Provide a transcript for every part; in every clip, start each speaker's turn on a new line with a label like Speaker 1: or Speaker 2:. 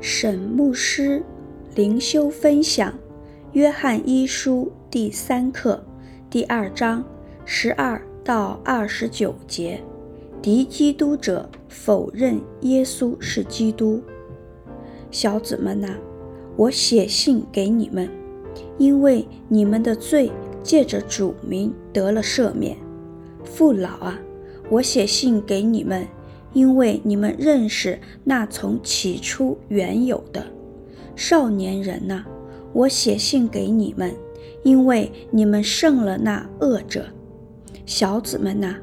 Speaker 1: 沈牧师灵修分享《约翰一书》第三课第二章十二到二十九节：敌基督者否认耶稣是基督。小子们呐，我写信给你们，因为你们的罪借着主名得了赦免。父老啊，我写信给你们。因为你们认识那从起初原有的。少年人呐，我写信给你们，因为你们胜了那恶者。小子们呐，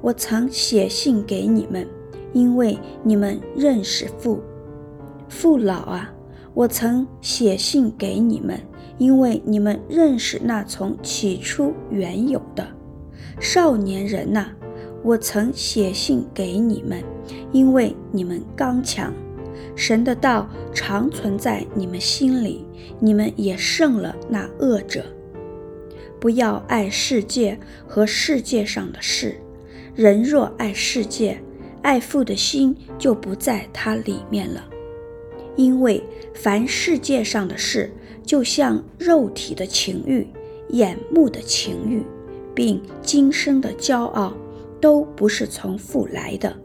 Speaker 1: 我曾写信给你们，因为你们认识父。父老啊，我曾写信给你们，因为你们认识那从起初原有的。少年人呐。我曾写信给你们，因为你们刚强，神的道常存在你们心里，你们也胜了那恶者。不要爱世界和世界上的事，人若爱世界，爱父的心就不在他里面了。因为凡世界上的事，就像肉体的情欲、眼目的情欲，并今生的骄傲。都不是从父来的，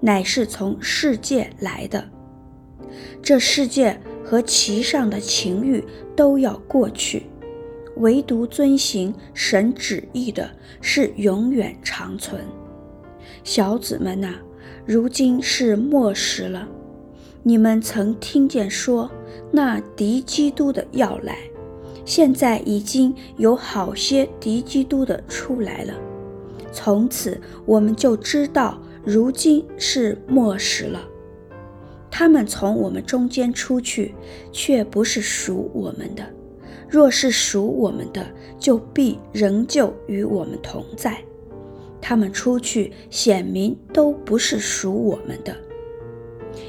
Speaker 1: 乃是从世界来的。这世界和其上的情欲都要过去，唯独遵行神旨意的是永远长存。小子们呐，如今是末时了。你们曾听见说，那敌基督的要来，现在已经有好些敌基督的出来了。从此我们就知道，如今是末时了。他们从我们中间出去，却不是属我们的；若是属我们的，就必仍旧与我们同在。他们出去，显明都不是属我们的。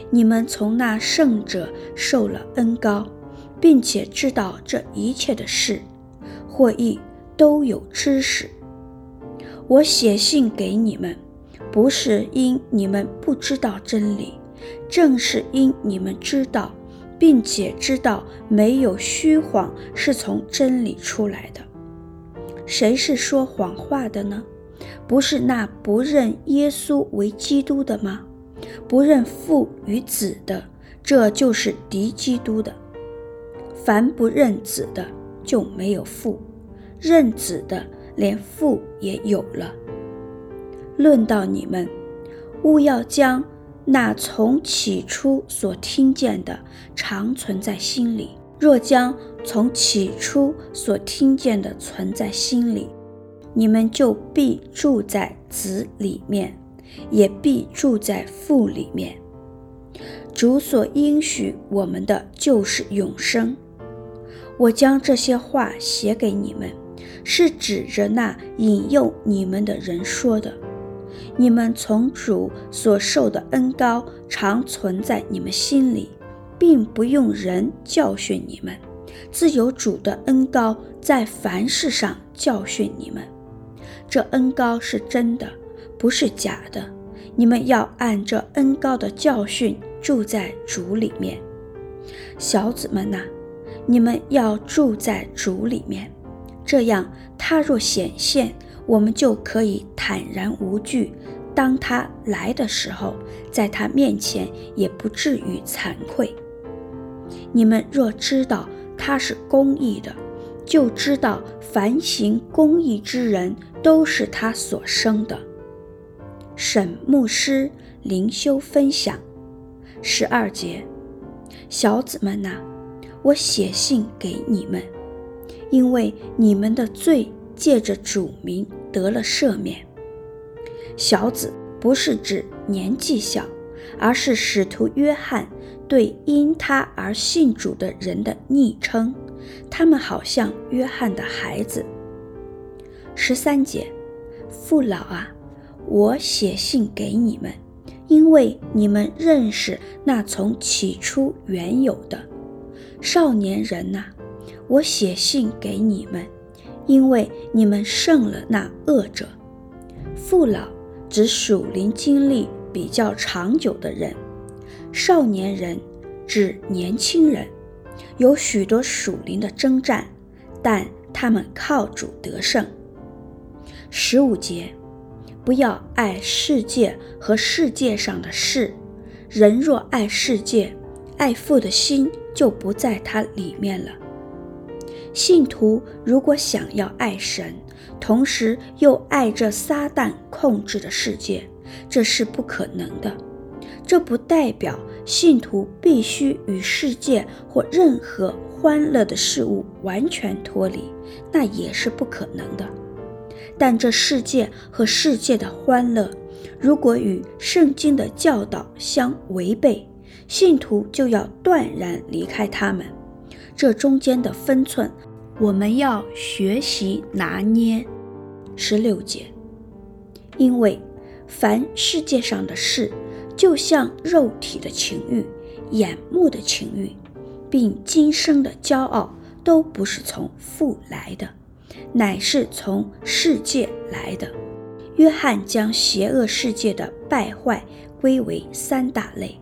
Speaker 1: 你们从那圣者受了恩膏，并且知道这一切的事，或亦都有知识。我写信给你们，不是因你们不知道真理，正是因你们知道，并且知道没有虚谎是从真理出来的。谁是说谎话的呢？不是那不认耶稣为基督的吗？不认父与子的，这就是敌基督的。凡不认子的，就没有父；认子的，连父也有了。论到你们，务要将那从起初所听见的常存在心里。若将从起初所听见的存在心里，你们就必住在子里面，也必住在父里面。主所应许我们的就是永生。我将这些话写给你们。是指着那引诱你们的人说的。你们从主所受的恩高常存在你们心里，并不用人教训你们，自有主的恩高在凡事上教训你们。这恩高是真的，不是假的。你们要按这恩高的教训住在主里面。小子们呐，你们要住在主里面。这样，他若显现，我们就可以坦然无惧。当他来的时候，在他面前也不至于惭愧。你们若知道他是公义的，就知道凡行公义之人都是他所生的。沈牧师灵修分享十二节，小子们呐，我写信给你们。因为你们的罪借着主名得了赦免。小子不是指年纪小，而是使徒约翰对因他而信主的人的昵称。他们好像约翰的孩子。十三节，父老啊，我写信给你们，因为你们认识那从起初原有的。少年人呐。我写信给你们，因为你们胜了那恶者。父老指属灵经历比较长久的人，少年人指年轻人，有许多属灵的征战，但他们靠主得胜。十五节，不要爱世界和世界上的事。人若爱世界，爱父的心就不在他里面了。信徒如果想要爱神，同时又爱这撒旦控制的世界，这是不可能的。这不代表信徒必须与世界或任何欢乐的事物完全脱离，那也是不可能的。但这世界和世界的欢乐，如果与圣经的教导相违背，信徒就要断然离开他们。这中间的分寸，我们要学习拿捏。十六节，因为凡世界上的事，就像肉体的情欲、眼目的情欲，并今生的骄傲，都不是从父来的，乃是从世界来的。约翰将邪恶世界的败坏归为三大类：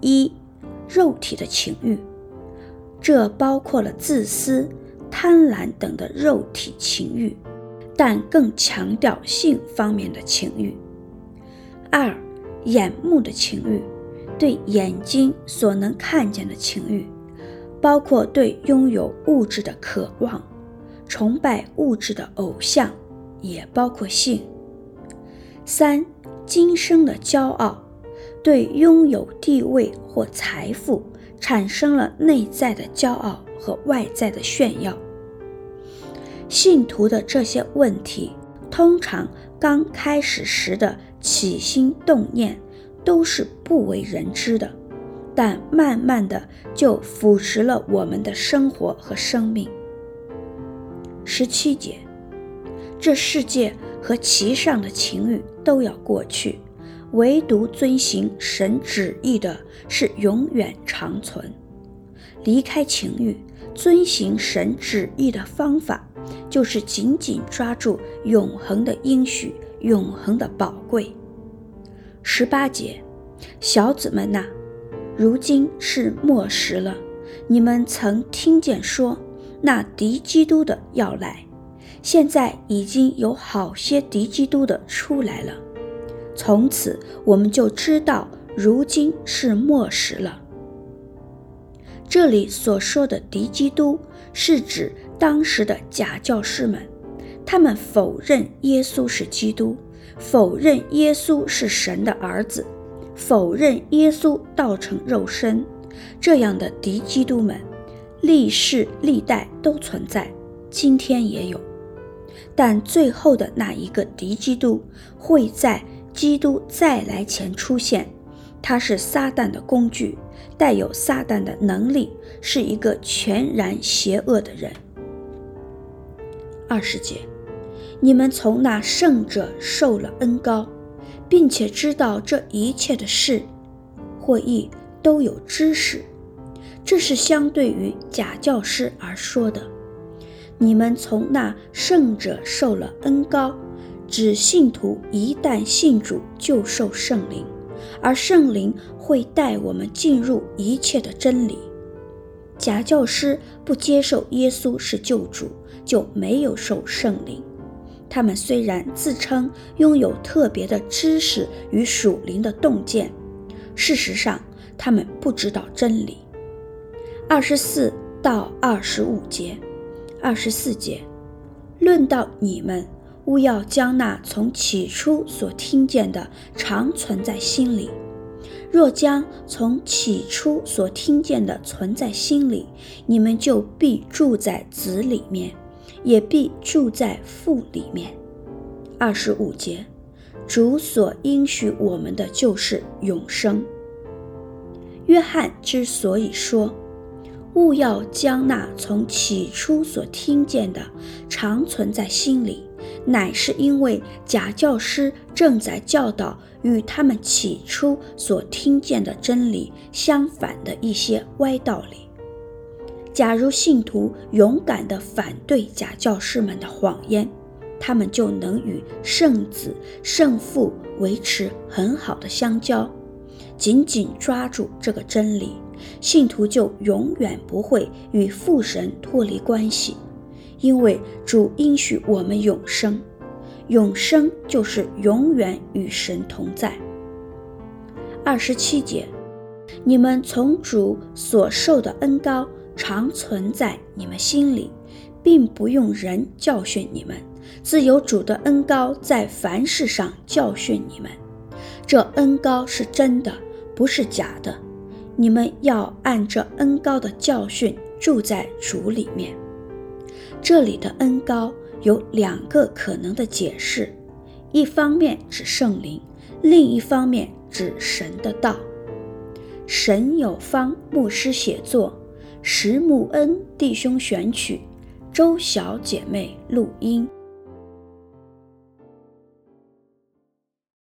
Speaker 1: 一、肉体的情欲。这包括了自私、贪婪等的肉体情欲，但更强调性方面的情欲。二、眼目的情欲，对眼睛所能看见的情欲，包括对拥有物质的渴望、崇拜物质的偶像，也包括性。三、今生的骄傲，对拥有地位或财富。产生了内在的骄傲和外在的炫耀。信徒的这些问题，通常刚开始时的起心动念都是不为人知的，但慢慢的就腐蚀了我们的生活和生命。十七节，这世界和其上的情欲都要过去。唯独遵行神旨意的是永远长存。离开情欲，遵行神旨意的方法，就是紧紧抓住永恒的应许、永恒的宝贵。十八节，小子们呐，如今是末时了。你们曾听见说，那敌基督的要来，现在已经有好些敌基督的出来了。从此我们就知道，如今是末时了。这里所说的敌基督，是指当时的假教师们，他们否认耶稣是基督，否认耶稣是神的儿子，否认耶稣道成肉身。这样的敌基督们，历世历代都存在，今天也有。但最后的那一个敌基督，会在。基督再来前出现，他是撒旦的工具，带有撒旦的能力，是一个全然邪恶的人。二十节，你们从那圣者受了恩膏，并且知道这一切的事，或译都有知识，这是相对于假教师而说的。你们从那圣者受了恩膏。指信徒一旦信主就受圣灵，而圣灵会带我们进入一切的真理。假教师不接受耶稣是救主，就没有受圣灵。他们虽然自称拥有特别的知识与属灵的洞见，事实上他们不知道真理。二十四到二十五节，二十四节，论到你们。勿要将那从起初所听见的常存在心里。若将从起初所听见的存在心里，你们就必住在子里面，也必住在父里面。二十五节，主所应许我们的就是永生。约翰之所以说，勿要将那从起初所听见的常存在心里。乃是因为假教师正在教导与他们起初所听见的真理相反的一些歪道理。假如信徒勇敢地反对假教师们的谎言，他们就能与圣子、圣父维持很好的相交。紧紧抓住这个真理，信徒就永远不会与父神脱离关系，因为主应许我们永生，永生就是永远与神同在。二十七节，你们从主所受的恩高常存在你们心里，并不用人教训你们，自有主的恩高在凡事上教训你们。这恩高是真的，不是假的。你们要按这恩高的教训住在主里面。这里的恩高有两个可能的解释：一方面指圣灵，另一方面指神的道。神有方牧师写作，石木恩弟兄选曲，周小姐妹录音。